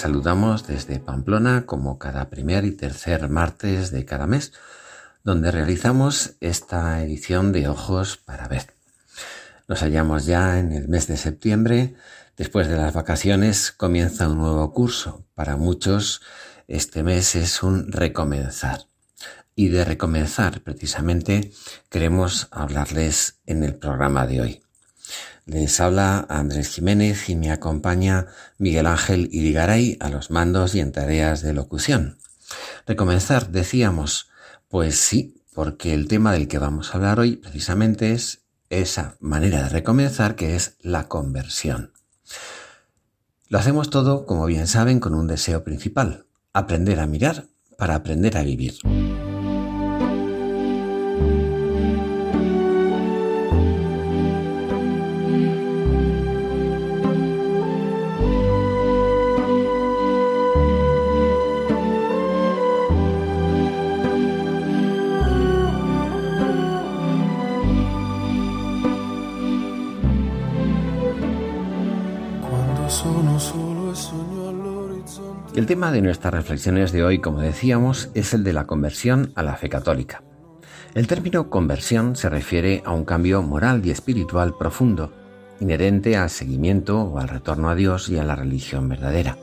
Saludamos desde Pamplona como cada primer y tercer martes de cada mes, donde realizamos esta edición de Ojos para Ver. Nos hallamos ya en el mes de septiembre. Después de las vacaciones comienza un nuevo curso. Para muchos este mes es un recomenzar. Y de recomenzar precisamente queremos hablarles en el programa de hoy. Les habla Andrés Jiménez y me acompaña Miguel Ángel Irigaray a los mandos y en tareas de locución. Recomenzar, decíamos, pues sí, porque el tema del que vamos a hablar hoy precisamente es esa manera de recomenzar que es la conversión. Lo hacemos todo, como bien saben, con un deseo principal, aprender a mirar para aprender a vivir. Tema de nuestras reflexiones de hoy, como decíamos, es el de la conversión a la fe católica. El término conversión se refiere a un cambio moral y espiritual profundo, inherente al seguimiento o al retorno a Dios y a la religión verdadera.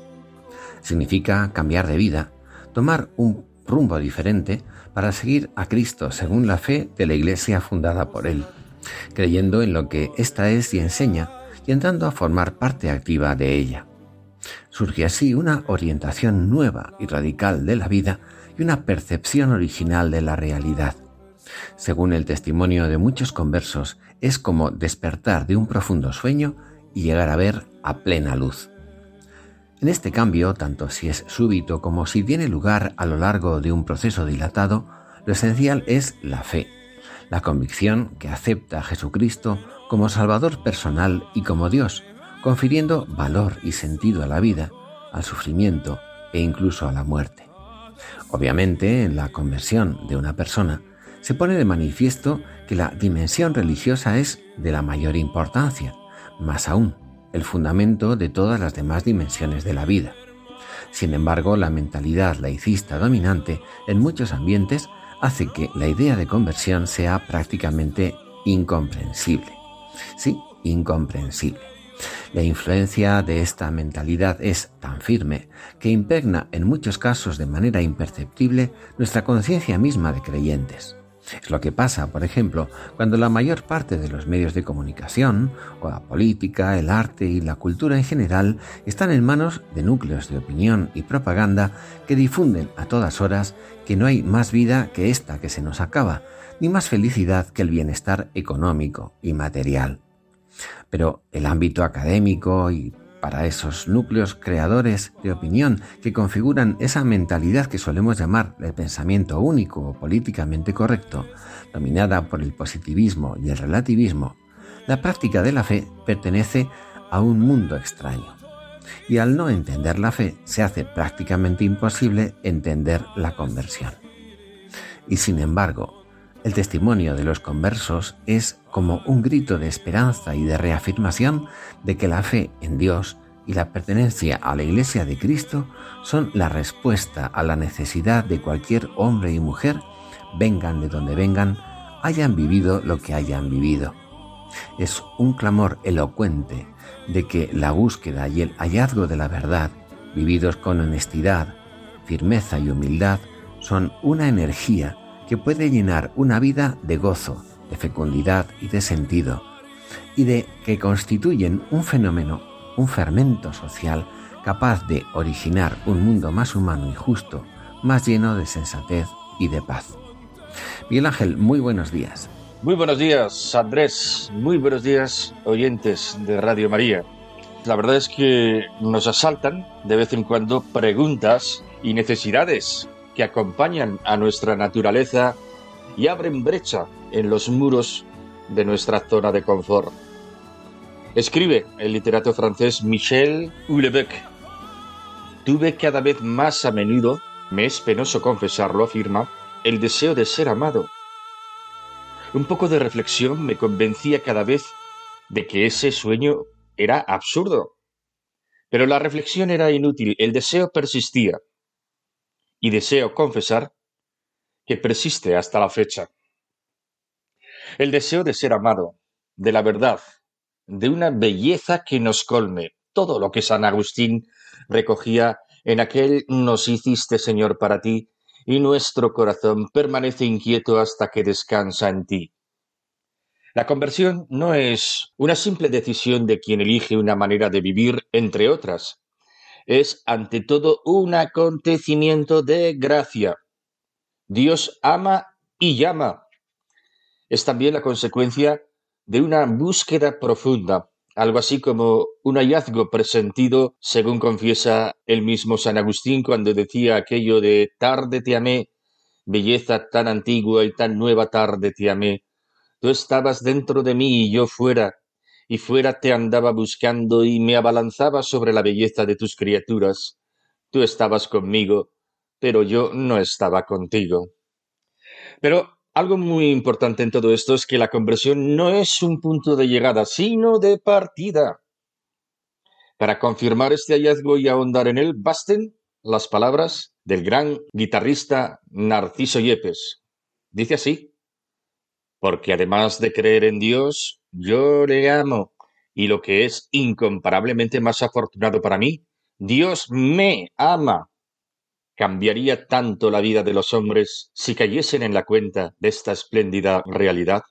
Significa cambiar de vida, tomar un rumbo diferente para seguir a Cristo según la fe de la Iglesia fundada por Él, creyendo en lo que ésta es y enseña y entrando a formar parte activa de ella. Surge así una orientación nueva y radical de la vida y una percepción original de la realidad. Según el testimonio de muchos conversos, es como despertar de un profundo sueño y llegar a ver a plena luz. En este cambio, tanto si es súbito como si tiene lugar a lo largo de un proceso dilatado, lo esencial es la fe, la convicción que acepta a Jesucristo como Salvador personal y como Dios, confiriendo valor y sentido a la vida, al sufrimiento e incluso a la muerte. Obviamente, en la conversión de una persona se pone de manifiesto que la dimensión religiosa es de la mayor importancia, más aún, el fundamento de todas las demás dimensiones de la vida. Sin embargo, la mentalidad laicista dominante en muchos ambientes hace que la idea de conversión sea prácticamente incomprensible. Sí, incomprensible. La influencia de esta mentalidad es tan firme que impregna en muchos casos de manera imperceptible nuestra conciencia misma de creyentes. Es lo que pasa, por ejemplo, cuando la mayor parte de los medios de comunicación, o la política, el arte y la cultura en general, están en manos de núcleos de opinión y propaganda que difunden a todas horas que no hay más vida que esta que se nos acaba, ni más felicidad que el bienestar económico y material. Pero el ámbito académico y para esos núcleos creadores de opinión que configuran esa mentalidad que solemos llamar el pensamiento único o políticamente correcto, dominada por el positivismo y el relativismo, la práctica de la fe pertenece a un mundo extraño. Y al no entender la fe se hace prácticamente imposible entender la conversión. Y sin embargo, el testimonio de los conversos es como un grito de esperanza y de reafirmación de que la fe en Dios y la pertenencia a la Iglesia de Cristo son la respuesta a la necesidad de cualquier hombre y mujer, vengan de donde vengan, hayan vivido lo que hayan vivido. Es un clamor elocuente de que la búsqueda y el hallazgo de la verdad, vividos con honestidad, firmeza y humildad, son una energía que puede llenar una vida de gozo, de fecundidad y de sentido, y de que constituyen un fenómeno, un fermento social capaz de originar un mundo más humano y justo, más lleno de sensatez y de paz. Miguel Ángel, muy buenos días. Muy buenos días, Andrés. Muy buenos días, oyentes de Radio María. La verdad es que nos asaltan de vez en cuando preguntas y necesidades que acompañan a nuestra naturaleza y abren brecha en los muros de nuestra zona de confort. Escribe el literato francés Michel Houellebecq. Tuve cada vez más a menudo, me es penoso confesarlo, afirma, el deseo de ser amado un poco de reflexión me convencía cada vez de que ese sueño era absurdo. Pero la reflexión era inútil, el deseo persistía. Y deseo confesar que persiste hasta la fecha. El deseo de ser amado, de la verdad, de una belleza que nos colme, todo lo que San Agustín recogía en aquel nos hiciste Señor para ti, y nuestro corazón permanece inquieto hasta que descansa en ti. La conversión no es una simple decisión de quien elige una manera de vivir, entre otras. Es ante todo un acontecimiento de gracia. Dios ama y llama. Es también la consecuencia de una búsqueda profunda, algo así como un hallazgo presentido, según confiesa el mismo San Agustín cuando decía aquello de tarde te amé, belleza tan antigua y tan nueva tarde te amé. Tú estabas dentro de mí y yo fuera, y fuera te andaba buscando y me abalanzaba sobre la belleza de tus criaturas. Tú estabas conmigo, pero yo no estaba contigo. Pero algo muy importante en todo esto es que la conversión no es un punto de llegada, sino de partida. Para confirmar este hallazgo y ahondar en él, basten las palabras del gran guitarrista Narciso Yepes. Dice así, porque además de creer en Dios, yo le amo, y lo que es incomparablemente más afortunado para mí, Dios me ama cambiaría tanto la vida de los hombres si cayesen en la cuenta de esta espléndida realidad?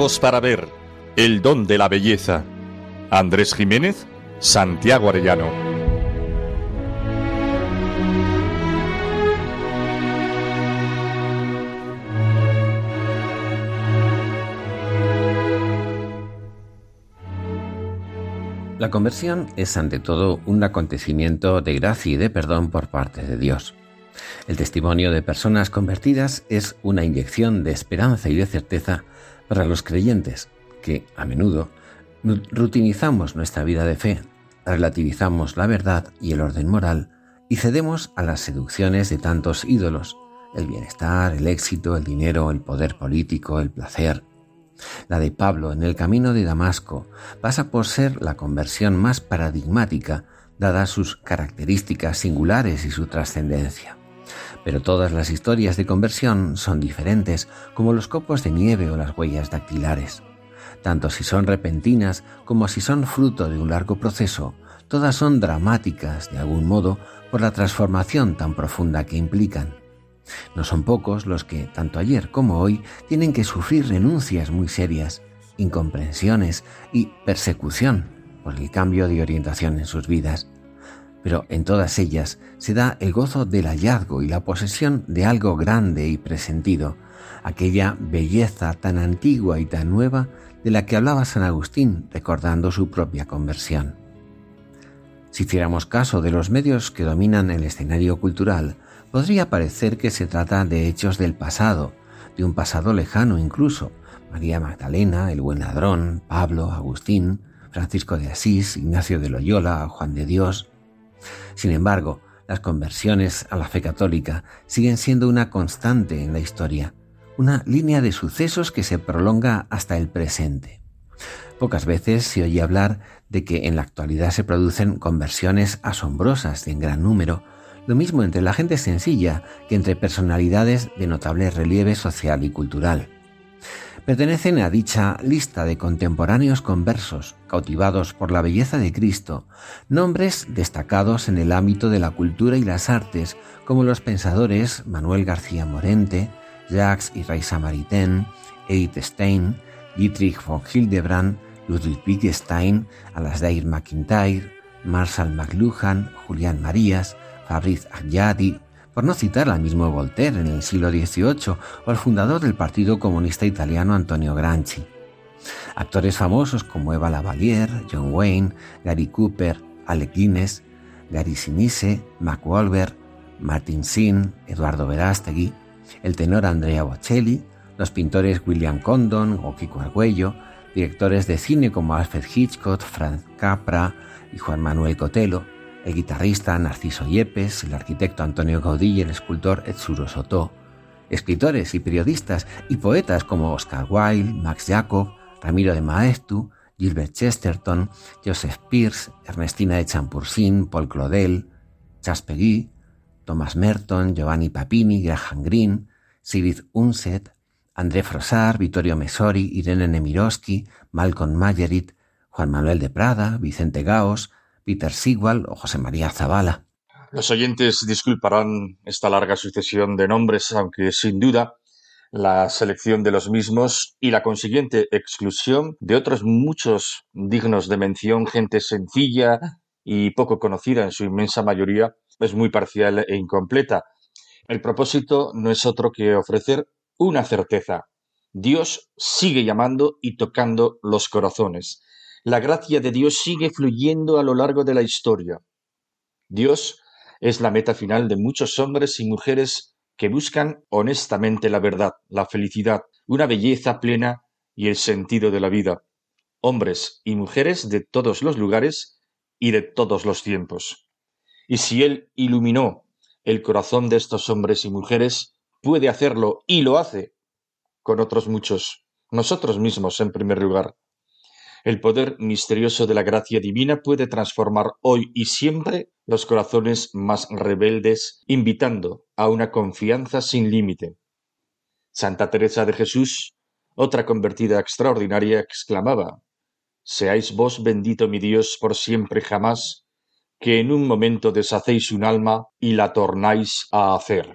Para ver, el don de la belleza. Andrés Jiménez, Santiago Arellano. La conversión es ante todo un acontecimiento de gracia y de perdón por parte de Dios. El testimonio de personas convertidas es una inyección de esperanza y de certeza para los creyentes, que a menudo rutinizamos nuestra vida de fe, relativizamos la verdad y el orden moral y cedemos a las seducciones de tantos ídolos, el bienestar, el éxito, el dinero, el poder político, el placer. La de Pablo en el camino de Damasco pasa por ser la conversión más paradigmática, dadas sus características singulares y su trascendencia. Pero todas las historias de conversión son diferentes, como los copos de nieve o las huellas dactilares. Tanto si son repentinas como si son fruto de un largo proceso, todas son dramáticas de algún modo por la transformación tan profunda que implican. No son pocos los que, tanto ayer como hoy, tienen que sufrir renuncias muy serias, incomprensiones y persecución por el cambio de orientación en sus vidas pero en todas ellas se da el gozo del hallazgo y la posesión de algo grande y presentido, aquella belleza tan antigua y tan nueva de la que hablaba San Agustín recordando su propia conversión. Si hiciéramos caso de los medios que dominan el escenario cultural, podría parecer que se trata de hechos del pasado, de un pasado lejano incluso, María Magdalena, el buen ladrón, Pablo, Agustín, Francisco de Asís, Ignacio de Loyola, Juan de Dios, sin embargo, las conversiones a la fe católica siguen siendo una constante en la historia, una línea de sucesos que se prolonga hasta el presente. Pocas veces se oye hablar de que en la actualidad se producen conversiones asombrosas en gran número, lo mismo entre la gente sencilla que entre personalidades de notable relieve social y cultural. Pertenecen a dicha lista de contemporáneos conversos, cautivados por la belleza de Cristo, nombres destacados en el ámbito de la cultura y las artes, como los pensadores Manuel García Morente, Jacques y Raisa Maritain, Edith Stein, Dietrich von Hildebrand, Ludwig Wittgenstein, Alasdair MacIntyre, Marshall McLuhan, Julián Marías, Fabrice Agliadi, por no citar al mismo Voltaire en el siglo XVIII o al fundador del Partido Comunista Italiano Antonio Gramsci. Actores famosos como Eva Lavalier, John Wayne, Gary Cooper, Alec Guinness, Gary Sinise, Mac Wahlberg, Martin Sin, Eduardo Verástegui, el tenor Andrea Bocelli, los pintores William Condon o Kiko Argüello, directores de cine como Alfred Hitchcock, Franz Capra y Juan Manuel Cotelo, el guitarrista Narciso Yepes, el arquitecto Antonio Gaudí y el escultor Etsuro Soto, escritores y periodistas y poetas como Oscar Wilde, Max Jacob, Ramiro de Maeztu, Gilbert Chesterton, Joseph Pierce, Ernestina de Champursin, Paul Claudel, Charles Peguy, Thomas Merton, Giovanni Papini, Graham Greene, Sirid Unset, André Frossard, Vittorio Messori, Irene Nemirovsky, Malcolm Mayerit, Juan Manuel de Prada, Vicente Gaos, Peter o José María Zavala. Los oyentes disculparán esta larga sucesión de nombres, aunque sin duda la selección de los mismos y la consiguiente exclusión de otros muchos dignos de mención, gente sencilla y poco conocida en su inmensa mayoría, es muy parcial e incompleta. El propósito no es otro que ofrecer una certeza. Dios sigue llamando y tocando los corazones. La gracia de Dios sigue fluyendo a lo largo de la historia. Dios es la meta final de muchos hombres y mujeres que buscan honestamente la verdad, la felicidad, una belleza plena y el sentido de la vida. Hombres y mujeres de todos los lugares y de todos los tiempos. Y si Él iluminó el corazón de estos hombres y mujeres, puede hacerlo y lo hace con otros muchos, nosotros mismos en primer lugar. El poder misterioso de la gracia divina puede transformar hoy y siempre los corazones más rebeldes, invitando a una confianza sin límite. Santa Teresa de Jesús, otra convertida extraordinaria, exclamaba Seáis vos bendito mi Dios por siempre jamás, que en un momento deshacéis un alma y la tornáis a hacer.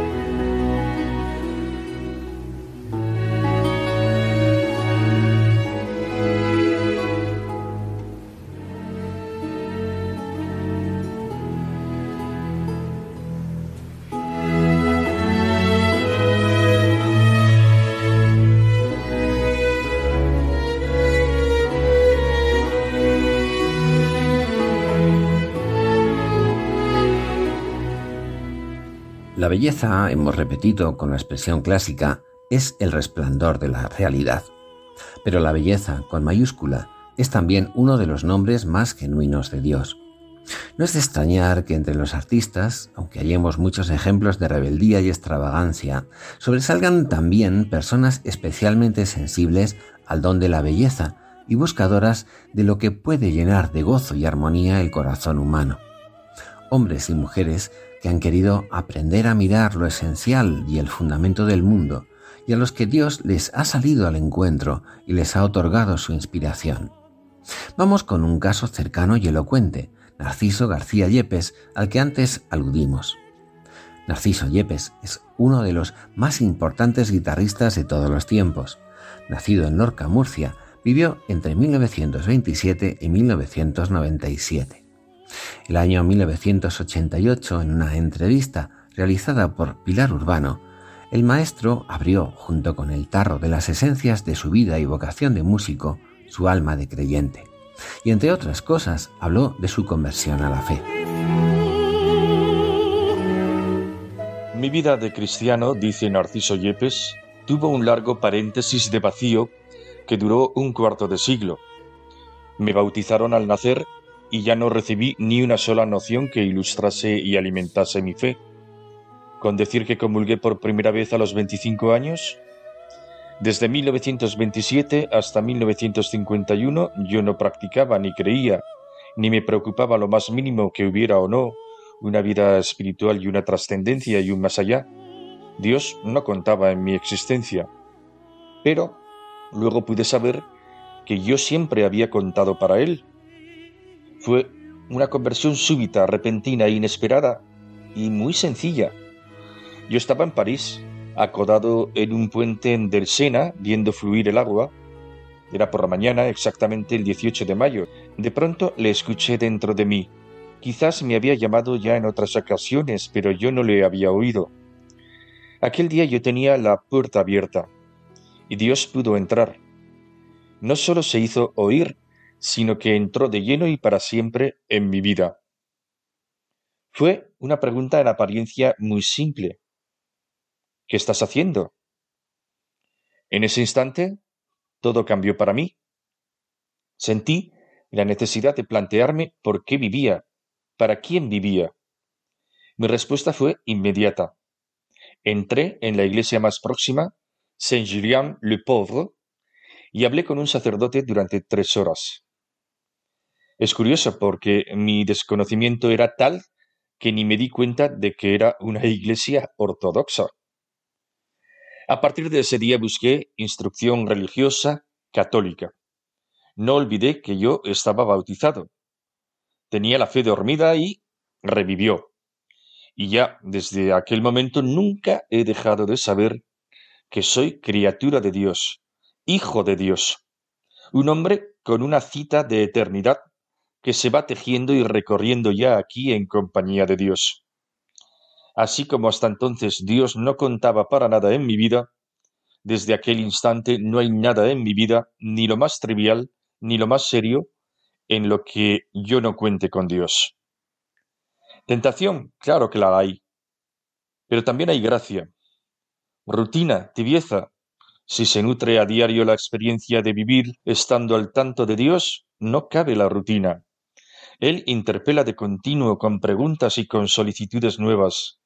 Belleza, hemos repetido con la expresión clásica, es el resplandor de la realidad. Pero la belleza, con mayúscula, es también uno de los nombres más genuinos de Dios. No es de extrañar que entre los artistas, aunque hallemos muchos ejemplos de rebeldía y extravagancia, sobresalgan también personas especialmente sensibles al don de la belleza y buscadoras de lo que puede llenar de gozo y armonía el corazón humano. Hombres y mujeres que han querido aprender a mirar lo esencial y el fundamento del mundo, y a los que Dios les ha salido al encuentro y les ha otorgado su inspiración. Vamos con un caso cercano y elocuente, Narciso García Yepes, al que antes aludimos. Narciso Yepes es uno de los más importantes guitarristas de todos los tiempos. Nacido en Lorca, Murcia, vivió entre 1927 y 1997. El año 1988, en una entrevista realizada por Pilar Urbano, el maestro abrió, junto con el tarro de las esencias de su vida y vocación de músico, su alma de creyente. Y entre otras cosas, habló de su conversión a la fe. Mi vida de cristiano, dice Narciso Yepes, tuvo un largo paréntesis de vacío que duró un cuarto de siglo. Me bautizaron al nacer y ya no recibí ni una sola noción que ilustrase y alimentase mi fe. Con decir que comulgué por primera vez a los 25 años, desde 1927 hasta 1951 yo no practicaba ni creía ni me preocupaba lo más mínimo que hubiera o no una vida espiritual y una trascendencia y un más allá. Dios no contaba en mi existencia. Pero luego pude saber que yo siempre había contado para Él. Fue una conversión súbita, repentina inesperada y muy sencilla. Yo estaba en París, acodado en un puente del Sena, viendo fluir el agua. Era por la mañana, exactamente el 18 de mayo. De pronto le escuché dentro de mí. Quizás me había llamado ya en otras ocasiones, pero yo no le había oído. Aquel día yo tenía la puerta abierta, y Dios pudo entrar. No solo se hizo oír, sino que entró de lleno y para siempre en mi vida. Fue una pregunta en apariencia muy simple. ¿Qué estás haciendo? En ese instante, todo cambió para mí. Sentí la necesidad de plantearme por qué vivía ¿Para quién vivía? Mi respuesta fue inmediata. Entré en la iglesia más próxima, Saint-Julien-le-Pauvre, y hablé con un sacerdote durante tres horas. Es curioso porque mi desconocimiento era tal que ni me di cuenta de que era una iglesia ortodoxa. A partir de ese día busqué instrucción religiosa católica. No olvidé que yo estaba bautizado tenía la fe dormida y revivió. Y ya desde aquel momento nunca he dejado de saber que soy criatura de Dios, hijo de Dios, un hombre con una cita de eternidad que se va tejiendo y recorriendo ya aquí en compañía de Dios. Así como hasta entonces Dios no contaba para nada en mi vida, desde aquel instante no hay nada en mi vida, ni lo más trivial, ni lo más serio, en lo que yo no cuente con Dios. Tentación, claro que la hay, pero también hay gracia. Rutina, tibieza. Si se nutre a diario la experiencia de vivir estando al tanto de Dios, no cabe la rutina. Él interpela de continuo con preguntas y con solicitudes nuevas,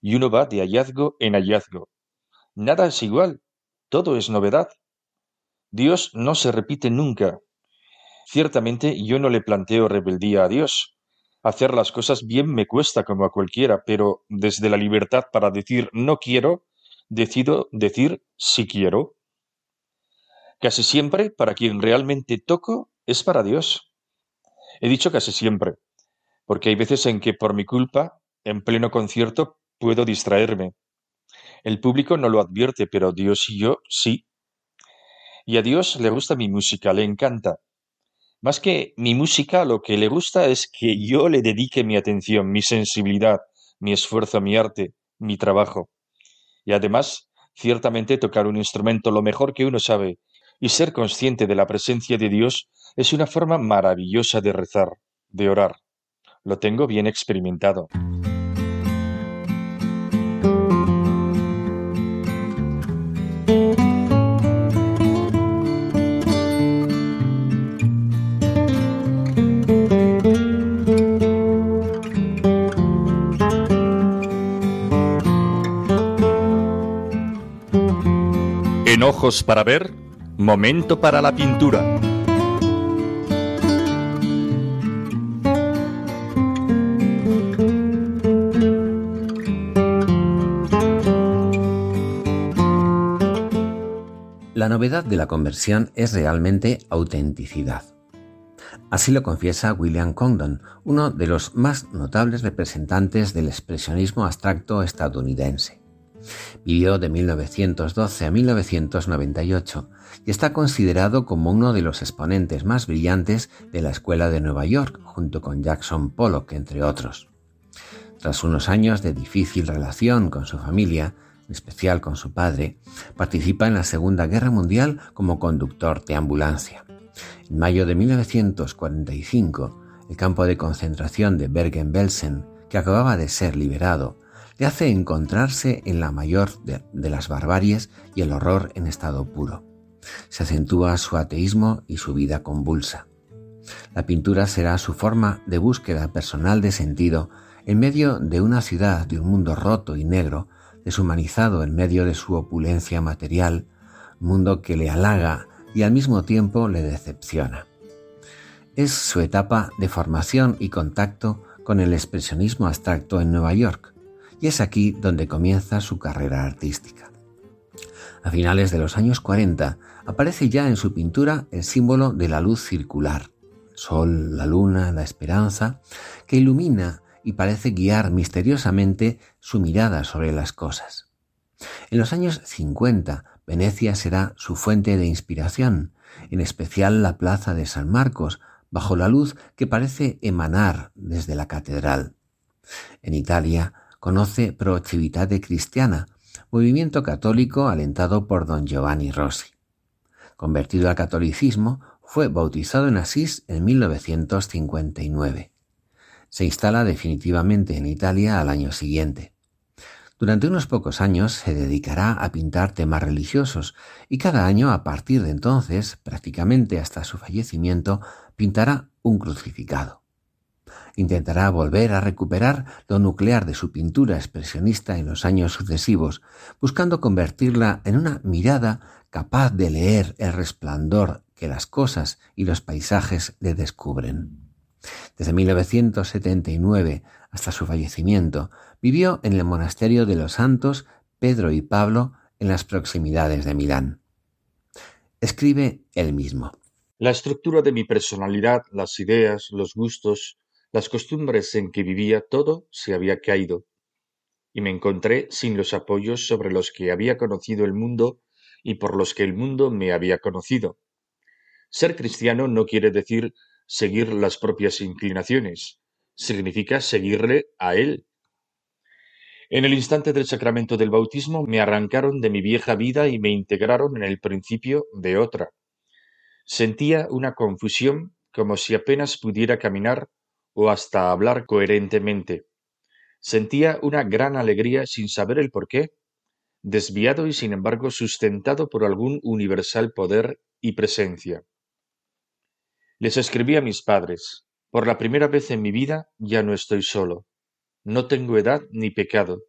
y uno va de hallazgo en hallazgo. Nada es igual, todo es novedad. Dios no se repite nunca, Ciertamente yo no le planteo rebeldía a Dios. Hacer las cosas bien me cuesta como a cualquiera, pero desde la libertad para decir no quiero, decido decir sí quiero. Casi siempre, para quien realmente toco, es para Dios. He dicho casi siempre, porque hay veces en que por mi culpa, en pleno concierto, puedo distraerme. El público no lo advierte, pero Dios y yo sí. Y a Dios le gusta mi música, le encanta. Más que mi música, lo que le gusta es que yo le dedique mi atención, mi sensibilidad, mi esfuerzo, mi arte, mi trabajo. Y además, ciertamente tocar un instrumento lo mejor que uno sabe y ser consciente de la presencia de Dios es una forma maravillosa de rezar, de orar. Lo tengo bien experimentado. ojos para ver, momento para la pintura. La novedad de la conversión es realmente autenticidad. Así lo confiesa William Condon, uno de los más notables representantes del expresionismo abstracto estadounidense. Vivió de 1912 a 1998 y está considerado como uno de los exponentes más brillantes de la Escuela de Nueva York, junto con Jackson Pollock, entre otros. Tras unos años de difícil relación con su familia, en especial con su padre, participa en la Segunda Guerra Mundial como conductor de ambulancia. En mayo de 1945, el campo de concentración de Bergen-Belsen, que acababa de ser liberado, le hace encontrarse en la mayor de, las barbaries y el horror en estado puro. Se acentúa su ateísmo y su vida convulsa. La pintura será su forma de búsqueda personal de sentido en medio de una ciudad, de un mundo roto y negro, deshumanizado en medio de su opulencia material, mundo que le halaga y al mismo tiempo le decepciona. es su etapa de formación y contacto con el expresionismo abstracto en Nueva York, y es aquí donde comienza su carrera artística. A finales de los años 40 aparece ya en su pintura el símbolo de la luz circular, sol, la luna, la esperanza, que ilumina y parece guiar misteriosamente su mirada sobre las cosas. En los años 50, Venecia será su fuente de inspiración, en especial la plaza de San Marcos, bajo la luz que parece emanar desde la catedral. En Italia conoce Pro Civitate Cristiana, movimiento católico alentado por don Giovanni Rossi. Convertido al catolicismo, fue bautizado en Asís en 1959. Se instala definitivamente en Italia al año siguiente. Durante unos pocos años se dedicará a pintar temas religiosos y cada año a partir de entonces, prácticamente hasta su fallecimiento, pintará un crucificado. Intentará volver a recuperar lo nuclear de su pintura expresionista en los años sucesivos, buscando convertirla en una mirada capaz de leer el resplandor que las cosas y los paisajes le descubren. Desde 1979 hasta su fallecimiento, vivió en el monasterio de los santos Pedro y Pablo en las proximidades de Milán. Escribe él mismo. La estructura de mi personalidad, las ideas, los gustos, las costumbres en que vivía, todo se había caído, y me encontré sin los apoyos sobre los que había conocido el mundo y por los que el mundo me había conocido. Ser cristiano no quiere decir seguir las propias inclinaciones, significa seguirle a Él. En el instante del sacramento del bautismo me arrancaron de mi vieja vida y me integraron en el principio de otra. Sentía una confusión como si apenas pudiera caminar o hasta hablar coherentemente. Sentía una gran alegría sin saber el porqué, desviado y sin embargo sustentado por algún universal poder y presencia. Les escribí a mis padres, por la primera vez en mi vida ya no estoy solo. No tengo edad ni pecado.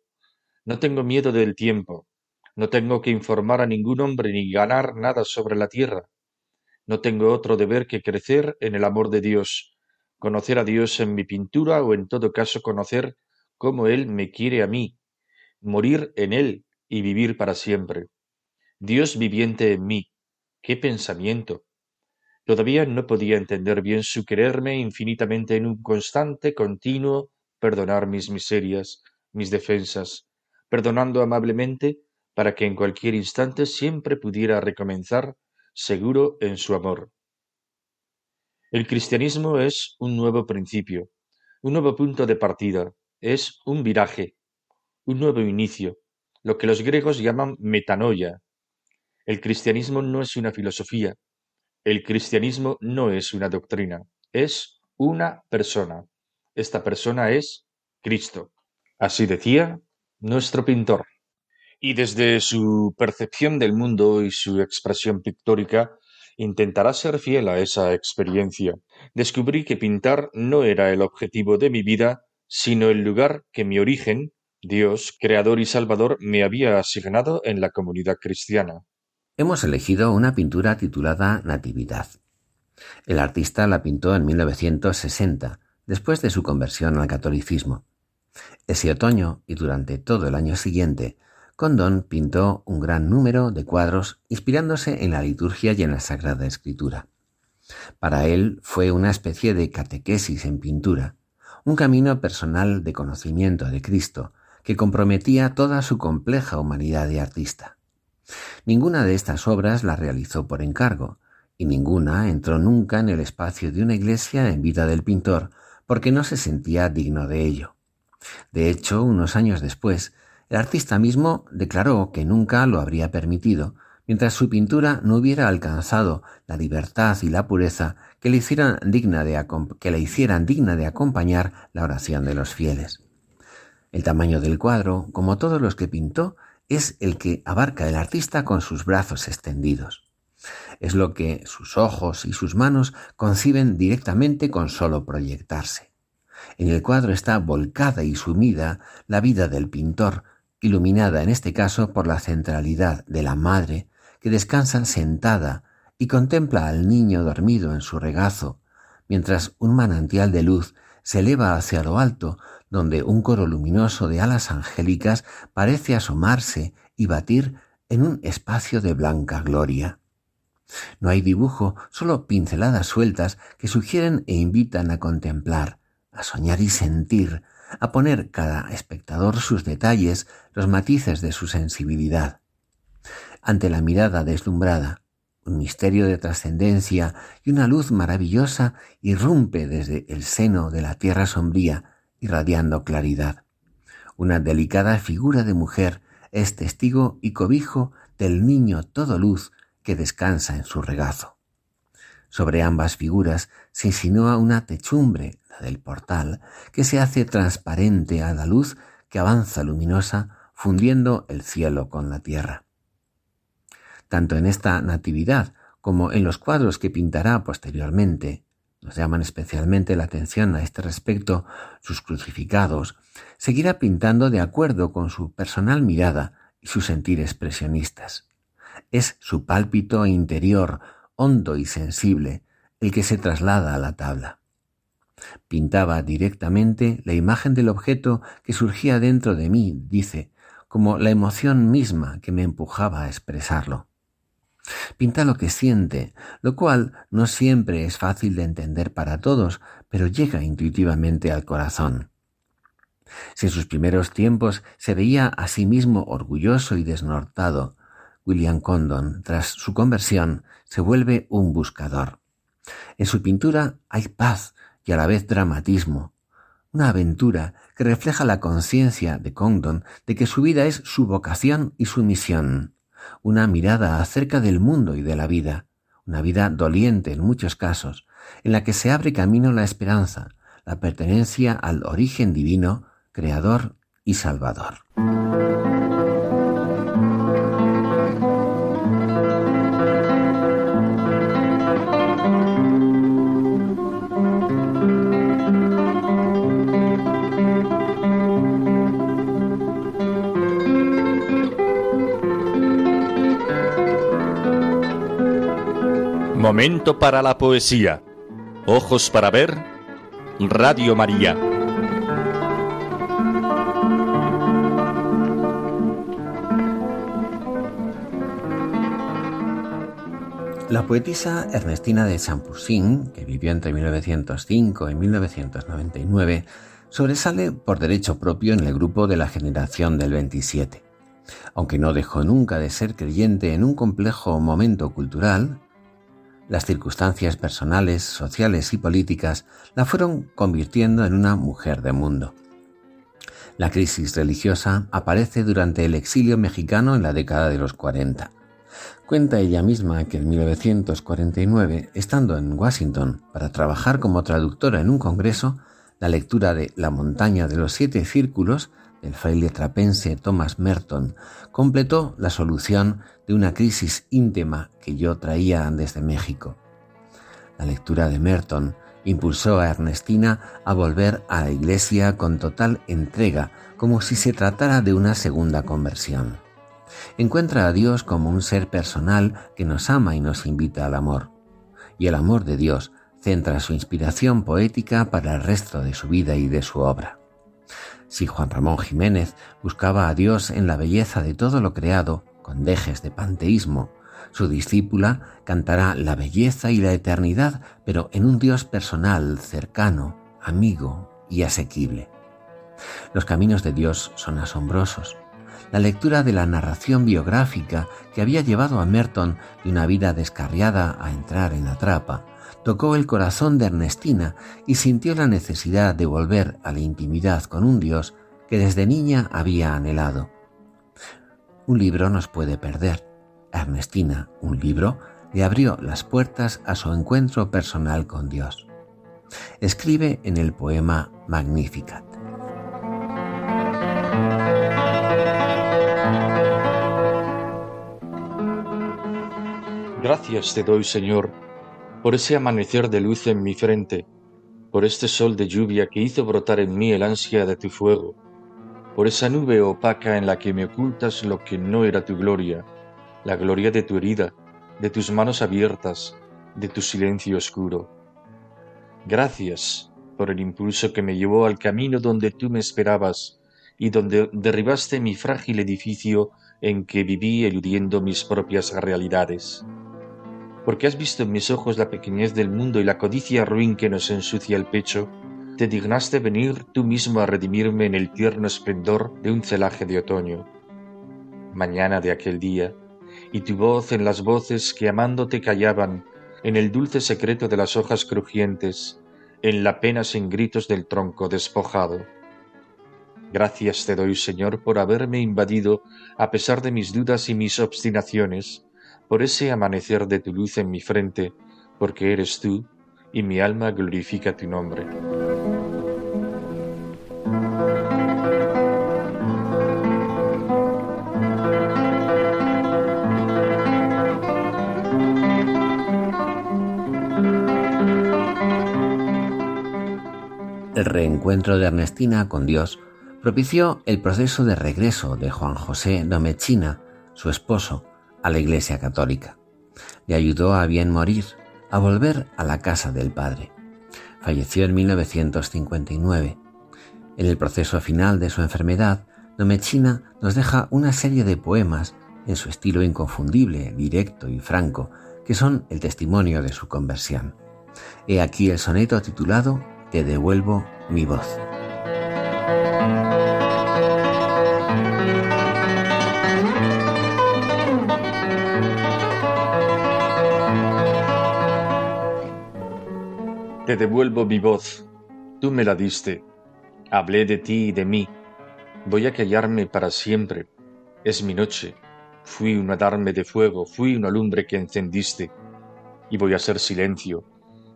No tengo miedo del tiempo. No tengo que informar a ningún hombre ni ganar nada sobre la tierra. No tengo otro deber que crecer en el amor de Dios, conocer a Dios en mi pintura o en todo caso conocer cómo Él me quiere a mí, morir en Él y vivir para siempre. Dios viviente en mí. ¡Qué pensamiento! Todavía no podía entender bien su quererme infinitamente en un constante, continuo, perdonar mis miserias, mis defensas, perdonando amablemente para que en cualquier instante siempre pudiera recomenzar seguro en su amor. El cristianismo es un nuevo principio, un nuevo punto de partida, es un viraje, un nuevo inicio, lo que los griegos llaman metanoia. El cristianismo no es una filosofía, el cristianismo no es una doctrina, es una persona. Esta persona es Cristo. Así decía nuestro pintor y desde su percepción del mundo y su expresión pictórica intentará ser fiel a esa experiencia. Descubrí que pintar no era el objetivo de mi vida, sino el lugar que mi origen, Dios, Creador y Salvador, me había asignado en la comunidad cristiana. Hemos elegido una pintura titulada Natividad. El artista la pintó en 1960, después de su conversión al catolicismo. Ese otoño y durante todo el año siguiente Condon pintó un gran número de cuadros inspirándose en la liturgia y en la Sagrada Escritura. Para él fue una especie de catequesis en pintura, un camino personal de conocimiento de Cristo que comprometía toda su compleja humanidad de artista. Ninguna de estas obras la realizó por encargo, y ninguna entró nunca en el espacio de una iglesia en vida del pintor porque no se sentía digno de ello. De hecho, unos años después, el artista mismo declaró que nunca lo habría permitido mientras su pintura no hubiera alcanzado la libertad y la pureza que le hicieran digna de, que le hicieran digna de acompañar la oración de los fieles. El tamaño del cuadro, como todos los que pintó, es el que abarca el artista con sus brazos extendidos. Es lo que sus ojos y sus manos conciben directamente con solo proyectarse. En el cuadro está volcada y sumida la vida del pintor, iluminada en este caso por la centralidad de la madre que descansa sentada y contempla al niño dormido en su regazo, mientras un manantial de luz se eleva hacia lo alto, donde un coro luminoso de alas angélicas parece asomarse y batir en un espacio de blanca gloria. No hay dibujo, solo pinceladas sueltas que sugieren e invitan a contemplar, a soñar y sentir, a poner cada espectador sus detalles, los matices de su sensibilidad. Ante la mirada deslumbrada, un misterio de trascendencia y una luz maravillosa irrumpe desde el seno de la tierra sombría, irradiando claridad. Una delicada figura de mujer es testigo y cobijo del niño todo luz que descansa en su regazo. Sobre ambas figuras se insinúa una techumbre, la del portal, que se hace transparente a la luz que avanza luminosa, fundiendo el cielo con la tierra. Tanto en esta Natividad como en los cuadros que pintará posteriormente, nos llaman especialmente la atención a este respecto sus crucificados, seguirá pintando de acuerdo con su personal mirada y sus sentir expresionistas. Es su pálpito interior, hondo y sensible, el que se traslada a la tabla. Pintaba directamente la imagen del objeto que surgía dentro de mí, dice, como la emoción misma que me empujaba a expresarlo. Pinta lo que siente, lo cual no siempre es fácil de entender para todos, pero llega intuitivamente al corazón. Si en sus primeros tiempos se veía a sí mismo orgulloso y desnortado, William Condon, tras su conversión, se vuelve un buscador. En su pintura hay paz y a la vez dramatismo, una aventura que refleja la conciencia de Condon de que su vida es su vocación y su misión, una mirada acerca del mundo y de la vida, una vida doliente en muchos casos, en la que se abre camino la esperanza, la pertenencia al origen divino, creador y salvador. Momento para la poesía. Ojos para ver. Radio María. La poetisa Ernestina de Champussin, que vivió entre 1905 y 1999, sobresale por derecho propio en el grupo de la generación del 27. Aunque no dejó nunca de ser creyente en un complejo momento cultural, las circunstancias personales, sociales y políticas la fueron convirtiendo en una mujer de mundo. La crisis religiosa aparece durante el exilio mexicano en la década de los 40. Cuenta ella misma que en 1949, estando en Washington para trabajar como traductora en un congreso, la lectura de La montaña de los siete círculos el fraile trapense Thomas Merton completó la solución de una crisis íntima que yo traía desde México. La lectura de Merton impulsó a Ernestina a volver a la iglesia con total entrega, como si se tratara de una segunda conversión. Encuentra a Dios como un ser personal que nos ama y nos invita al amor. Y el amor de Dios centra su inspiración poética para el resto de su vida y de su obra. Si Juan Ramón Jiménez buscaba a Dios en la belleza de todo lo creado, con dejes de panteísmo, su discípula cantará la belleza y la eternidad, pero en un Dios personal, cercano, amigo y asequible. Los caminos de Dios son asombrosos. La lectura de la narración biográfica que había llevado a Merton de una vida descarriada a entrar en la trapa, tocó el corazón de Ernestina y sintió la necesidad de volver a la intimidad con un Dios que desde niña había anhelado. Un libro nos puede perder. Ernestina, un libro, le abrió las puertas a su encuentro personal con Dios. Escribe en el poema Magnificat. Gracias te doy, Señor por ese amanecer de luz en mi frente, por este sol de lluvia que hizo brotar en mí el ansia de tu fuego, por esa nube opaca en la que me ocultas lo que no era tu gloria, la gloria de tu herida, de tus manos abiertas, de tu silencio oscuro. Gracias por el impulso que me llevó al camino donde tú me esperabas y donde derribaste mi frágil edificio en que viví eludiendo mis propias realidades. Porque has visto en mis ojos la pequeñez del mundo y la codicia ruin que nos ensucia el pecho, te dignaste venir tú mismo a redimirme en el tierno esplendor de un celaje de otoño. Mañana de aquel día, y tu voz en las voces que amándote callaban, en el dulce secreto de las hojas crujientes, en la pena sin gritos del tronco despojado. Gracias te doy, Señor, por haberme invadido, a pesar de mis dudas y mis obstinaciones, por ese amanecer de tu luz en mi frente, porque eres tú, y mi alma glorifica tu nombre. El reencuentro de Ernestina con Dios propició el proceso de regreso de Juan José Domechina, su esposo, a la Iglesia Católica. Le ayudó a bien morir, a volver a la casa del Padre. Falleció en 1959. En el proceso final de su enfermedad, Domechina nos deja una serie de poemas en su estilo inconfundible, directo y franco, que son el testimonio de su conversión. He aquí el soneto titulado te devuelvo mi voz. Te devuelvo mi voz, tú me la diste, hablé de ti y de mí, voy a callarme para siempre, es mi noche, fui un adarme de fuego, fui una lumbre que encendiste, y voy a ser silencio,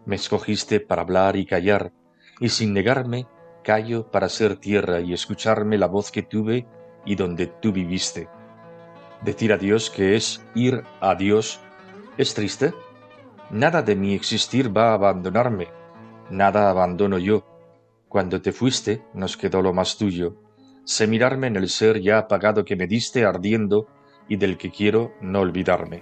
me escogiste para hablar y callar, y sin negarme callo para ser tierra y escucharme la voz que tuve y donde tú viviste. Decir adiós que es ir a Dios. Es triste. Nada de mi existir va a abandonarme, nada abandono yo. Cuando te fuiste nos quedó lo más tuyo. Sé mirarme en el ser ya apagado que me diste ardiendo y del que quiero no olvidarme.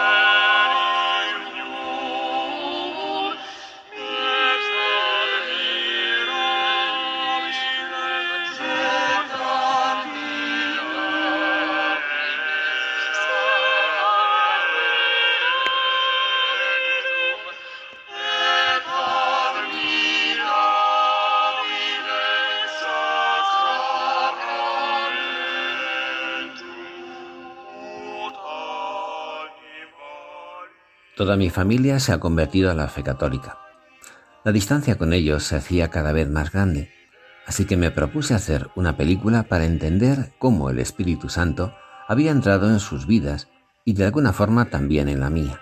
Toda mi familia se ha convertido a la fe católica. La distancia con ellos se hacía cada vez más grande, así que me propuse hacer una película para entender cómo el Espíritu Santo había entrado en sus vidas y de alguna forma también en la mía,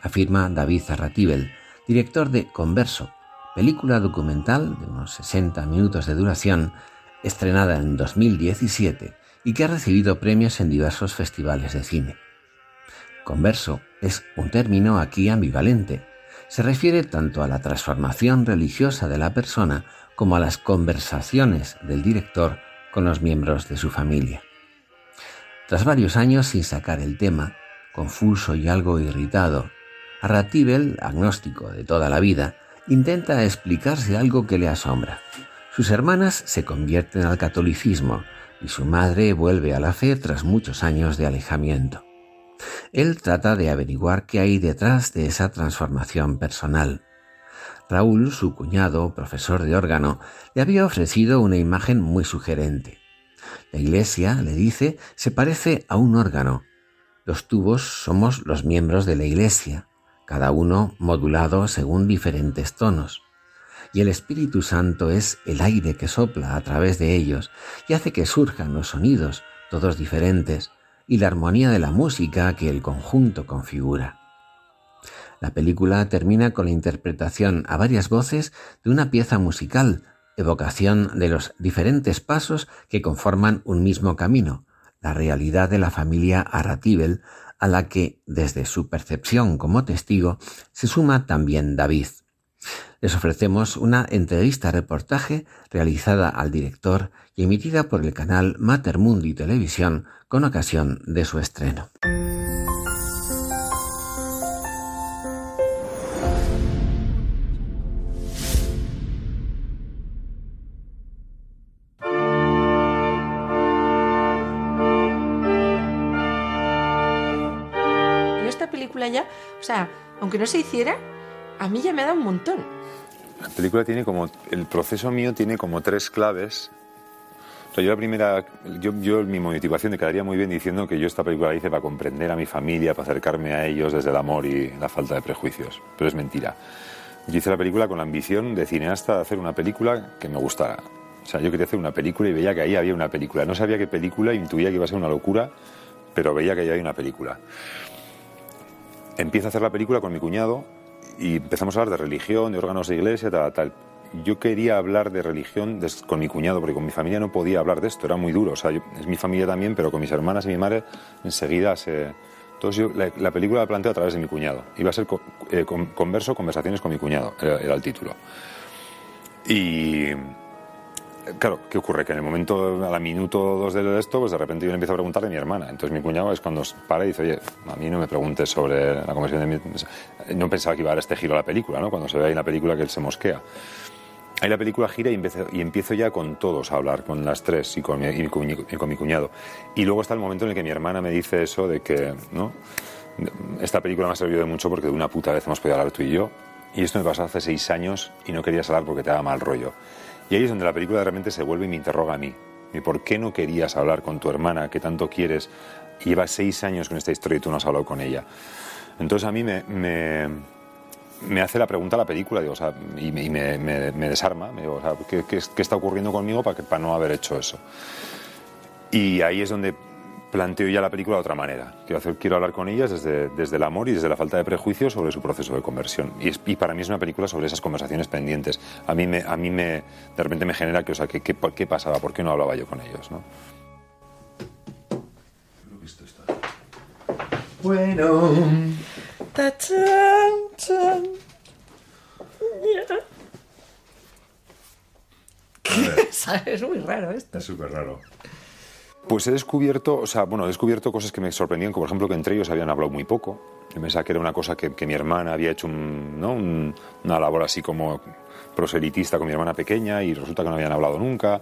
afirma David Zarratibel, director de Converso, película documental de unos 60 minutos de duración, estrenada en 2017 y que ha recibido premios en diversos festivales de cine. Converso es un término aquí ambivalente. Se refiere tanto a la transformación religiosa de la persona como a las conversaciones del director con los miembros de su familia. Tras varios años sin sacar el tema, confuso y algo irritado, Arratibel, agnóstico de toda la vida, intenta explicarse algo que le asombra. Sus hermanas se convierten al catolicismo y su madre vuelve a la fe tras muchos años de alejamiento. Él trata de averiguar qué hay detrás de esa transformación personal. Raúl, su cuñado, profesor de órgano, le había ofrecido una imagen muy sugerente. La iglesia, le dice, se parece a un órgano. Los tubos somos los miembros de la iglesia, cada uno modulado según diferentes tonos. Y el Espíritu Santo es el aire que sopla a través de ellos y hace que surjan los sonidos todos diferentes, y la armonía de la música que el conjunto configura. La película termina con la interpretación a varias voces de una pieza musical, evocación de los diferentes pasos que conforman un mismo camino, la realidad de la familia Arratibel, a la que, desde su percepción como testigo, se suma también David. Les ofrecemos una entrevista-reportaje realizada al director y emitida por el canal Mater Mundi Televisión con ocasión de su estreno. esta película ya, o sea, aunque no se hiciera, a mí ya me dado un montón. La película tiene como, el proceso mío tiene como tres claves. O sea, yo la primera, yo, yo mi motivación me quedaría muy bien diciendo que yo esta película la hice para comprender a mi familia, para acercarme a ellos desde el amor y la falta de prejuicios. Pero es mentira. Yo hice la película con la ambición de cineasta de hacer una película que me gustara. O sea, yo quería hacer una película y veía que ahí había una película. No sabía qué película, intuía que iba a ser una locura, pero veía que ahí había una película. Empiezo a hacer la película con mi cuñado y empezamos a hablar de religión, de órganos de iglesia, tal, tal. Yo quería hablar de religión con mi cuñado, porque con mi familia no podía hablar de esto, era muy duro. O sea, es mi familia también, pero con mis hermanas y mi madre enseguida se... Entonces yo la, película la planteo a través de mi cuñado. Iba a ser eh, converso, conversaciones con mi cuñado, era el título. Y Claro, ¿qué ocurre? Que en el momento, a la minuto dos de esto, pues de repente yo le empiezo a preguntar de mi hermana. Entonces mi cuñado es cuando para y dice, oye, a mí no me preguntes sobre la conversión de mi... No pensaba que iba a dar este giro a la película, ¿no? Cuando se ve ahí en la película que él se mosquea. Ahí la película gira y empiezo, y empiezo ya con todos a hablar, con las tres y con, mi, y con, mi, cuñado. Y luego está el momento en el que mi hermana me dice eso de que, ¿no? Esta película me ha servido de mucho porque de una puta vez hemos podido hablar tú y yo. Y esto me pasó hace seis años y no querías hablar porque te daba mal rollo. Y ahí es donde la película realmente se vuelve y me interroga a mí. ¿Y por qué no querías hablar con tu hermana que tanto quieres? Llevas seis años con esta historia y tú no has hablado con ella. Entonces a mí me, me, hace la pregunta la película digo, o sea, y, me, me, desarma. Me digo, o sea, ¿qué, qué, qué está ocurriendo conmigo para, que, para no haber hecho eso? Y ahí es donde planteo ya la película de otra manera. Quiero, hacer, quiero hablar con ellas desde, desde el amor y desde la falta de prejuicio sobre su proceso de conversión. Y, y, para mí es una película sobre esas conversaciones pendientes. A mí, me, a mí me, de repente me genera que, o sea, que, que, ¿qué pasaba? ¿Por qué no hablaba yo con ellos? ¿no? Bueno. Es muy raro esto. Es súper raro. Pues he descubierto, o sea, bueno, descubierto cosas que me sorprendían, como por ejemplo que entre ellos habían hablado muy poco. Yo pensaba que era una cosa que, mi hermana había hecho ¿no? una labor así como proselitista con mi hermana pequeña y resulta que no habían hablado nunca.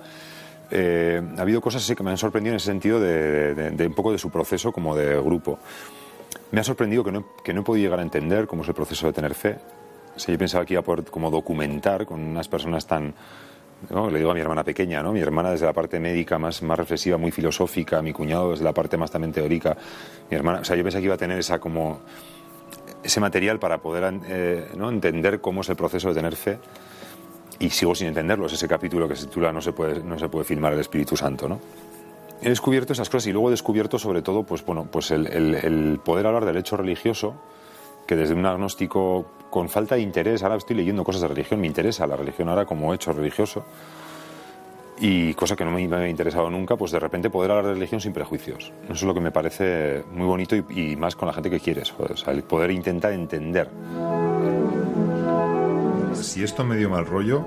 Eh, ha habido cosas así que me han sorprendido en ese sentido de, un poco de su proceso como de grupo. Me ha sorprendido que no, que no he podido llegar a entender cómo es el proceso de tener fe. O yo pensaba que iba a poder como documentar con unas personas tan le digo a mi hermana pequeña, ¿no? mi hermana desde la parte médica más, más reflexiva, muy filosófica, mi cuñado desde la parte más también teórica, mi hermana, o sea, yo pensé que iba a tener esa como ese material para poder eh, ¿no? entender cómo es el proceso de tener fe y sigo sin entenderlo, es ese capítulo que se titula No se puede, no se puede filmar el Espíritu Santo, ¿no? He descubierto esas cosas y luego he descubierto sobre todo pues, bueno, pues el, el poder hablar del hecho religioso que desde un agnóstico con falta de interés, ahora estoy leyendo cosas de religión, me interesa la religión ahora como hecho religioso, y cosa que no me había interesado nunca, pues de repente poder hablar de religión sin prejuicios. Eso es lo que me parece muy bonito y, más con la gente que quieres, o sea, el poder intentar entender. Si esto me dio mal rollo,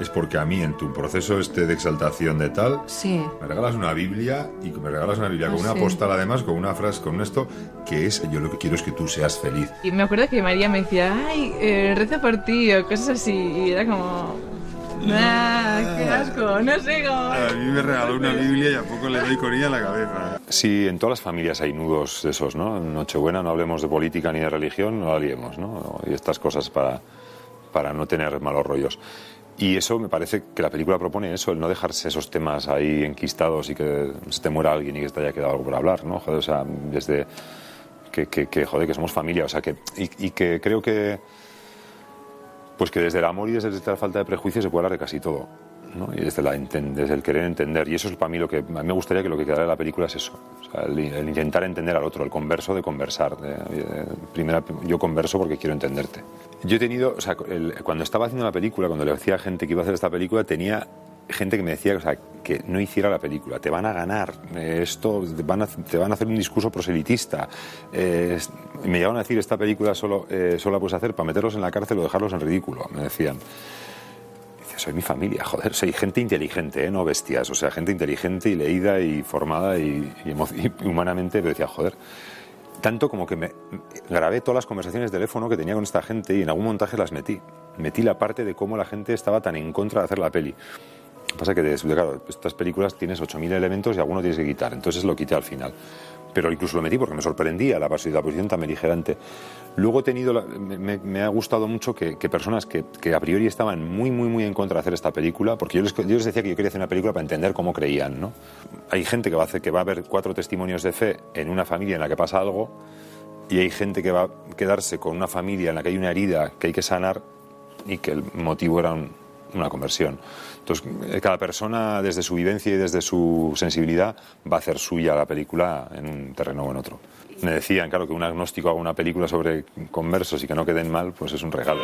es porque a mí en tu proceso este de exaltación de tal, sí. me regalas una Biblia y me regalas una Biblia con Ah, una postal además, con una frase, con esto, que es yo lo que quiero es que tú seas feliz. Y me acuerdo que María me decía, ay, eh, reza por ti o cosas así. Y era como, nah, qué asco, no sigo. A mí me regaló una Biblia y a poco le doy con ella a la cabeza. Sí, en todas las familias hay nudos de esos, ¿no? En Nochebuena no hablemos de política ni de religión, no la liemos, ¿no? Y estas cosas para, para no tener malos rollos. Y eso me parece que la película propone eso, el no dejarse esos temas ahí enquistados y que se te muera alguien y que te haya quedado algo por hablar, ¿no? Joder, o sea, desde que, que, que joder, que somos familia, o sea, que, y, que creo que, pues que desde el amor y desde la falta de prejuicio se puede hablar de casi todo. ¿no? y desde, la, desde el querer entender. Y eso es para mí lo que a mí me gustaría que lo que quedara de la película es eso, o sea, el, el, intentar entender al otro, el converso de conversar. De, de, primera, yo converso porque quiero entenderte. Yo he tenido, o sea, el, cuando estaba haciendo la película, cuando le decía a gente que iba a hacer esta película, tenía gente que me decía o sea, que no hiciera la película, te van a ganar, eh, esto te van a, hacer un discurso proselitista. Eh, me llegaron a decir, esta película solo, eh, solo la puedes hacer para meterlos en la cárcel o dejarlos en ridículo, me decían. Soy mi familia, joder, soy gente inteligente, no bestias, o sea, gente inteligente y leída y formada y, y, y humanamente, pero decía, joder, tanto como que me grabé todas las conversaciones de teléfono que tenía con esta gente y en algún montaje las metí. Metí la parte de cómo la gente estaba tan en contra de hacer la peli. Pasa que, claro, estas películas tienes 8.000 elementos y alguno tienes que quitar, entonces lo quité al final. Pero incluso lo metí porque me sorprendía la, la posición tan beligerante. Luego he tenido, me, ha gustado mucho que, personas que, a priori estaban muy, muy, muy en contra de hacer esta película, porque yo les, decía que yo quería hacer una película para entender cómo creían, ¿no? Hay gente que va, a hacer, que va a ver cuatro testimonios de fe en una familia en la que pasa algo, y hay gente que va a quedarse con una familia en la que hay una herida que hay que sanar y que el motivo era un, una conversión. Entonces, cada persona, desde su vivencia y desde su sensibilidad, va a hacer suya la película en un terreno o en otro. Me decían, claro, que un agnóstico haga una película sobre conversos y que no queden mal, pues es un regalo.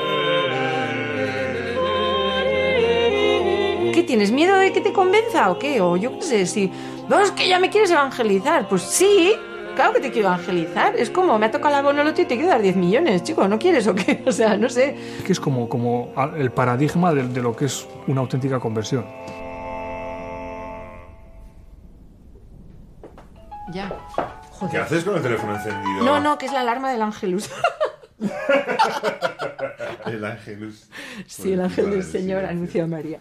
¿Qué tienes miedo de que te convenza o qué? O yo qué sé, si. No, es que ya me quieres evangelizar. Pues sí, Claro que te quiero evangelizar. Es como, me ha tocado la bonoloto y te quiero dar 10 millones, chico. ¿No quieres o qué? O sea, no sé. Que es como, como el paradigma de, de lo que es una auténtica conversión. Joder. ¿Qué haces con el teléfono encendido? No, no, que es la alarma del Ángelus. el Ángelus. Sí, el ángel del Señor anunció a María.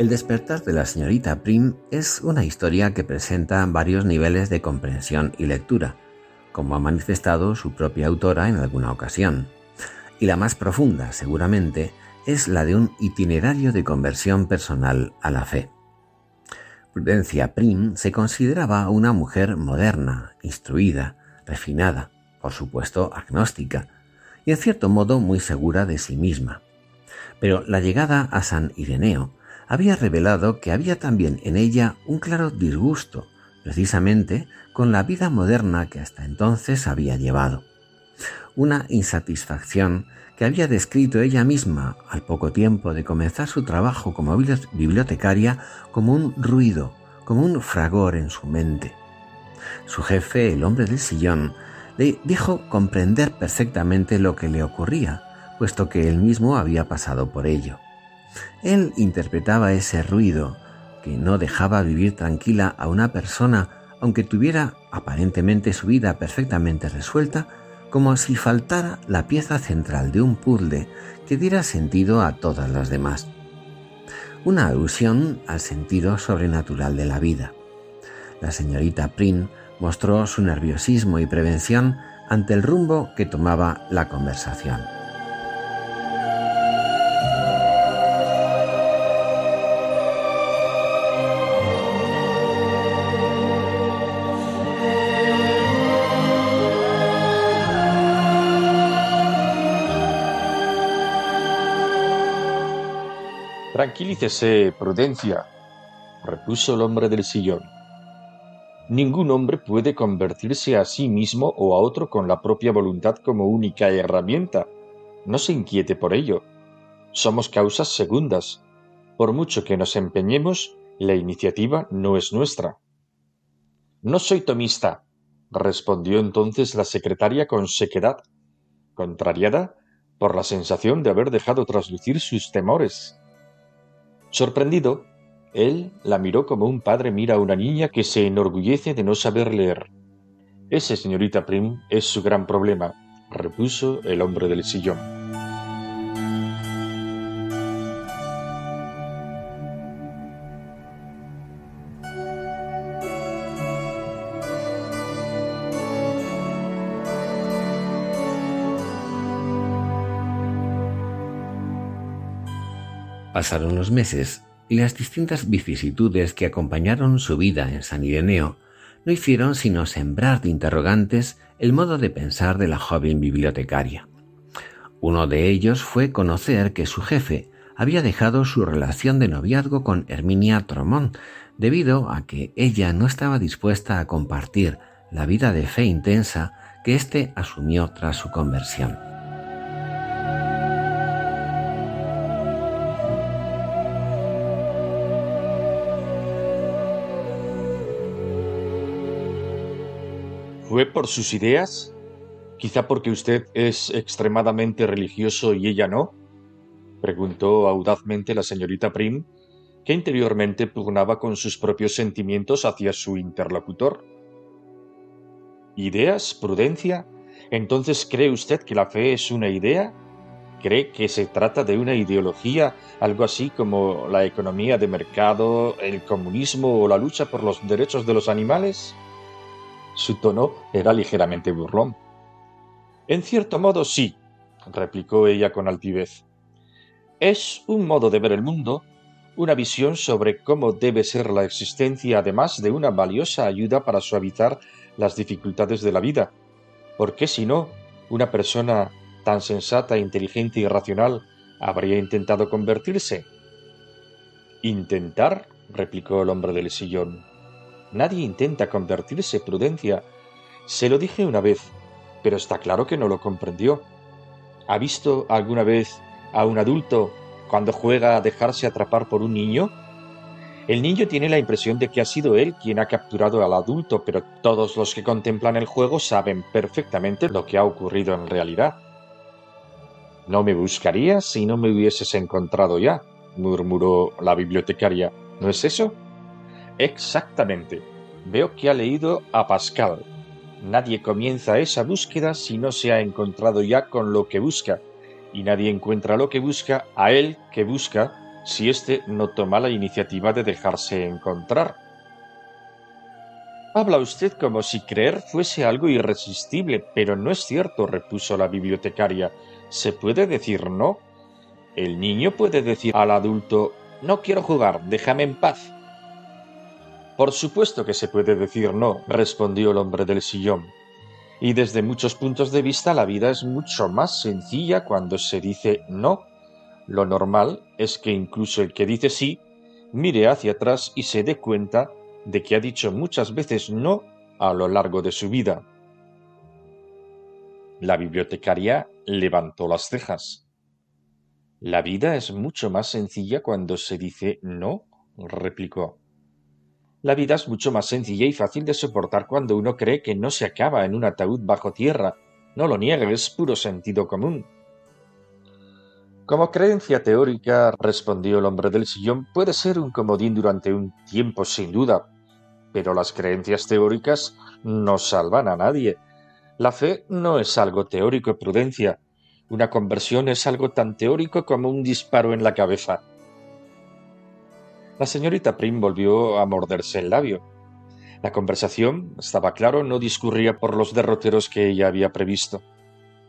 El despertar de la señorita Prim es una historia que presenta varios niveles de comprensión y lectura, como ha manifestado su propia autora en alguna ocasión. Y la más profunda, seguramente, es la de un itinerario de conversión personal a la fe. Prudencia Prim se consideraba una mujer moderna, instruida, refinada, por supuesto agnóstica, y en cierto modo muy segura de sí misma. Pero la llegada a San Ireneo había revelado que había también en ella un claro disgusto, precisamente con la vida moderna que hasta entonces había llevado. Una insatisfacción que había descrito ella misma al poco tiempo de comenzar su trabajo como bibliotecaria como un ruido, como un fragor en su mente. Su jefe, el hombre del sillón, le dijo comprender perfectamente lo que le ocurría, puesto que él mismo había pasado por ello. Él interpretaba ese ruido que no dejaba vivir tranquila a una persona aunque tuviera aparentemente su vida perfectamente resuelta, como si faltara la pieza central de un puzzle que diera sentido a todas las demás. Una alusión al sentido sobrenatural de la vida. La señorita Prin mostró su nerviosismo y prevención ante el rumbo que tomaba la conversación. Tranquilícese, Prudencia, repuso el hombre del sillón. Ningún hombre puede convertirse a sí mismo o a otro con la propia voluntad como única herramienta. No se inquiete por ello. Somos causas segundas. Por mucho que nos empeñemos, la iniciativa no es nuestra. No soy tomista, respondió entonces la secretaria con sequedad, contrariada por la sensación de haber dejado traslucir sus temores. Sorprendido, él la miró como un padre mira a una niña que se enorgullece de no saber leer. Ese, señorita Prim, es su gran problema, repuso el hombre del sillón. Pasaron los meses y las distintas vicisitudes que acompañaron su vida en San Ireneo no hicieron sino sembrar de interrogantes el modo de pensar de la joven bibliotecaria. Uno de ellos fue conocer que su jefe había dejado su relación de noviazgo con Herminia Tromont debido a que ella no estaba dispuesta a compartir la vida de fe intensa que éste asumió tras su conversión. ¿Fue por sus ideas? ¿Quizá porque usted es extremadamente religioso y ella no? preguntó audazmente la señorita Prim, que interiormente pugnaba con sus propios sentimientos hacia su interlocutor. ¿Ideas? ¿Prudencia? ¿Entonces cree usted que la fe es una idea? ¿Cree que se trata de una ideología, algo así como la economía de mercado, el comunismo o la lucha por los derechos de los animales? Su tono era ligeramente burlón. En cierto modo sí, replicó ella con altivez. Es un modo de ver el mundo, una visión sobre cómo debe ser la existencia, además de una valiosa ayuda para suavizar las dificultades de la vida. Porque si no, una persona tan sensata, inteligente y racional habría intentado convertirse. ¿Intentar? replicó el hombre del sillón. Nadie intenta convertirse, Prudencia. Se lo dije una vez, pero está claro que no lo comprendió. ¿Ha visto alguna vez a un adulto cuando juega a dejarse atrapar por un niño? El niño tiene la impresión de que ha sido él quien ha capturado al adulto, pero todos los que contemplan el juego saben perfectamente lo que ha ocurrido en realidad. No me buscarías si no me hubieses encontrado ya, murmuró la bibliotecaria. ¿No es eso? Exactamente. Veo que ha leído a Pascal. Nadie comienza esa búsqueda si no se ha encontrado ya con lo que busca, y nadie encuentra lo que busca a él que busca si éste no toma la iniciativa de dejarse encontrar. Habla usted como si creer fuese algo irresistible, pero no es cierto, repuso la bibliotecaria. ¿Se puede decir no? El niño puede decir al adulto No quiero jugar, déjame en paz. Por supuesto que se puede decir no, respondió el hombre del sillón. Y desde muchos puntos de vista la vida es mucho más sencilla cuando se dice no. Lo normal es que incluso el que dice sí mire hacia atrás y se dé cuenta de que ha dicho muchas veces no a lo largo de su vida. La bibliotecaria levantó las cejas. La vida es mucho más sencilla cuando se dice no, replicó. La vida es mucho más sencilla y fácil de soportar cuando uno cree que no se acaba en un ataúd bajo tierra. No lo niegue, es puro sentido común. Como creencia teórica, respondió el hombre del sillón, puede ser un comodín durante un tiempo sin duda, pero las creencias teóricas no salvan a nadie. La fe no es algo teórico, prudencia. Una conversión es algo tan teórico como un disparo en la cabeza. La señorita Prim volvió a morderse el labio. La conversación, estaba claro, no discurría por los derroteros que ella había previsto.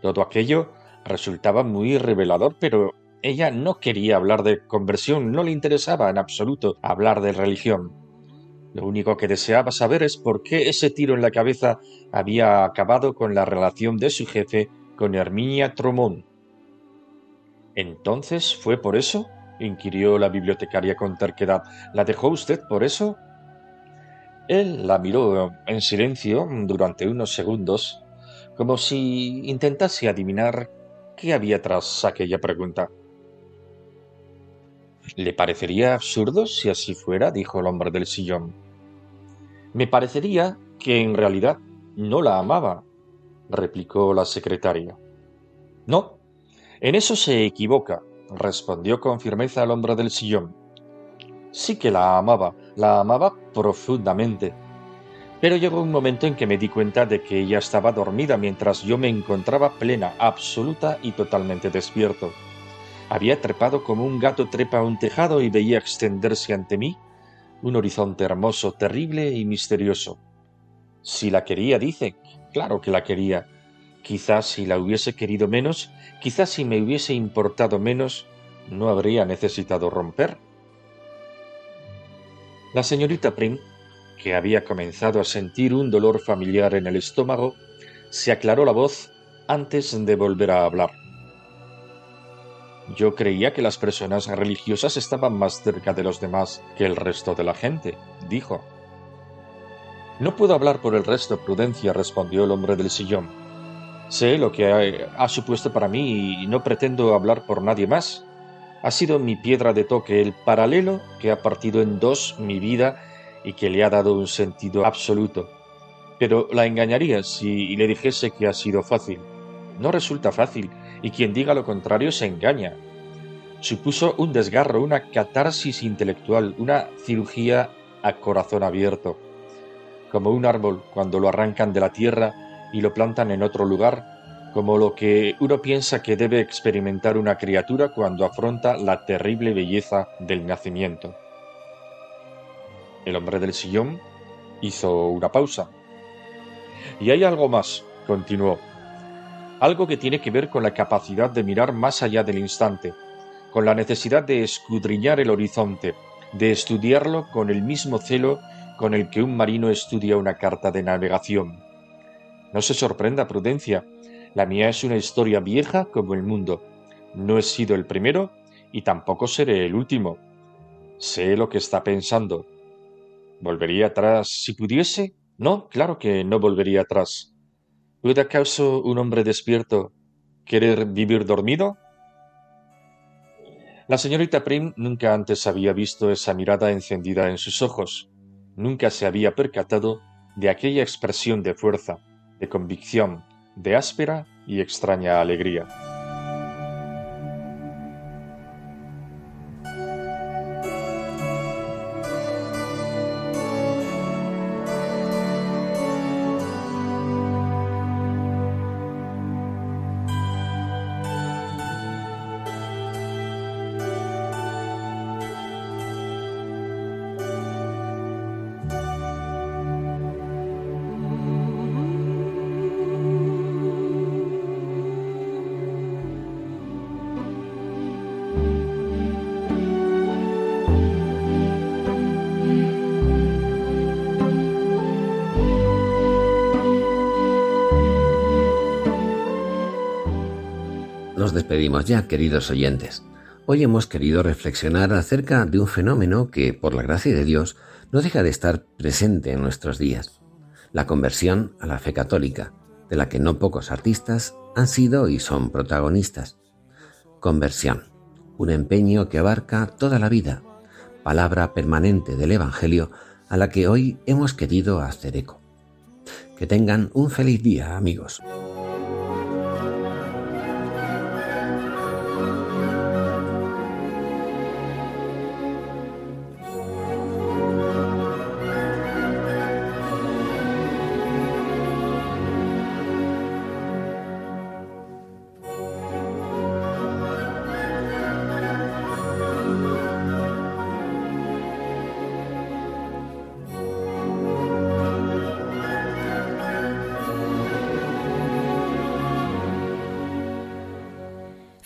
Todo aquello resultaba muy revelador, pero ella no quería hablar de conversión, no le interesaba en absoluto hablar de religión. Lo único que deseaba saber es por qué ese tiro en la cabeza había acabado con la relación de su jefe con Herminia Tromón. ¿Entonces fue por eso? Inquirió la bibliotecaria con terquedad. ¿La dejó usted por eso? Él la miró en silencio durante unos segundos, como si intentase adivinar qué había tras aquella pregunta. ¿Le parecería absurdo si así fuera? dijo el hombre del sillón. Me parecería que en realidad no la amaba, replicó la secretaria. No, en eso se equivoca, respondió con firmeza el hombre del sillón. Sí que la amaba, la amaba profundamente. Pero llegó un momento en que me di cuenta de que ella estaba dormida mientras yo me encontraba plena, absoluta y totalmente despierto. Había trepado como un gato trepa a un tejado y veía extenderse ante mí un horizonte hermoso, terrible y misterioso. Si la quería, dice, claro que la quería. Quizás si la hubiese querido menos, quizás si me hubiese importado menos, no habría necesitado romper. La señorita Prim, que había comenzado a sentir un dolor familiar en el estómago, se aclaró la voz antes de volver a hablar. Yo creía que las personas religiosas estaban más cerca de los demás que el resto de la gente, dijo. No puedo hablar por el resto, Prudencia, respondió el hombre del sillón. Sé lo que ha, supuesto para mí y no pretendo hablar por nadie más. Ha sido mi piedra de toque, el paralelo que ha partido en dos mi vida y que le ha dado un sentido absoluto. Pero la engañaría si le dijese que ha sido fácil. No resulta fácil, y quien diga lo contrario se engaña. Supuso un desgarro, una catarsis intelectual, una cirugía a corazón abierto, como un árbol cuando lo arrancan de la tierra y lo plantan en otro lugar, como lo que uno piensa que debe experimentar una criatura cuando afronta la terrible belleza del nacimiento. El hombre del sillón hizo una pausa. Y hay algo más, continuó algo que tiene que ver con la capacidad de mirar más allá del instante, con la necesidad de escudriñar el horizonte, de estudiarlo con el mismo celo con el que un marino estudia una carta de navegación. No se sorprenda, Prudencia, la mía es una historia vieja como el mundo. No he sido el primero y tampoco seré el último. Sé lo que está pensando. ¿Volvería atrás si pudiese? No, claro que no volvería atrás. ¿Puede acaso un hombre despierto querer vivir dormido? La señorita Prim nunca antes había visto esa mirada encendida en sus ojos, nunca se había percatado de aquella expresión de fuerza, de convicción, de áspera y extraña alegría. Despedimos ya, queridos oyentes. Hoy hemos querido reflexionar acerca de un fenómeno que, por la gracia de Dios, no deja de estar presente en nuestros días. La conversión a la fe católica, de la que no pocos artistas han sido y son protagonistas. Conversión, un empeño que abarca toda la vida, palabra permanente del Evangelio a la que hoy hemos querido hacer eco. Que tengan un feliz día, amigos.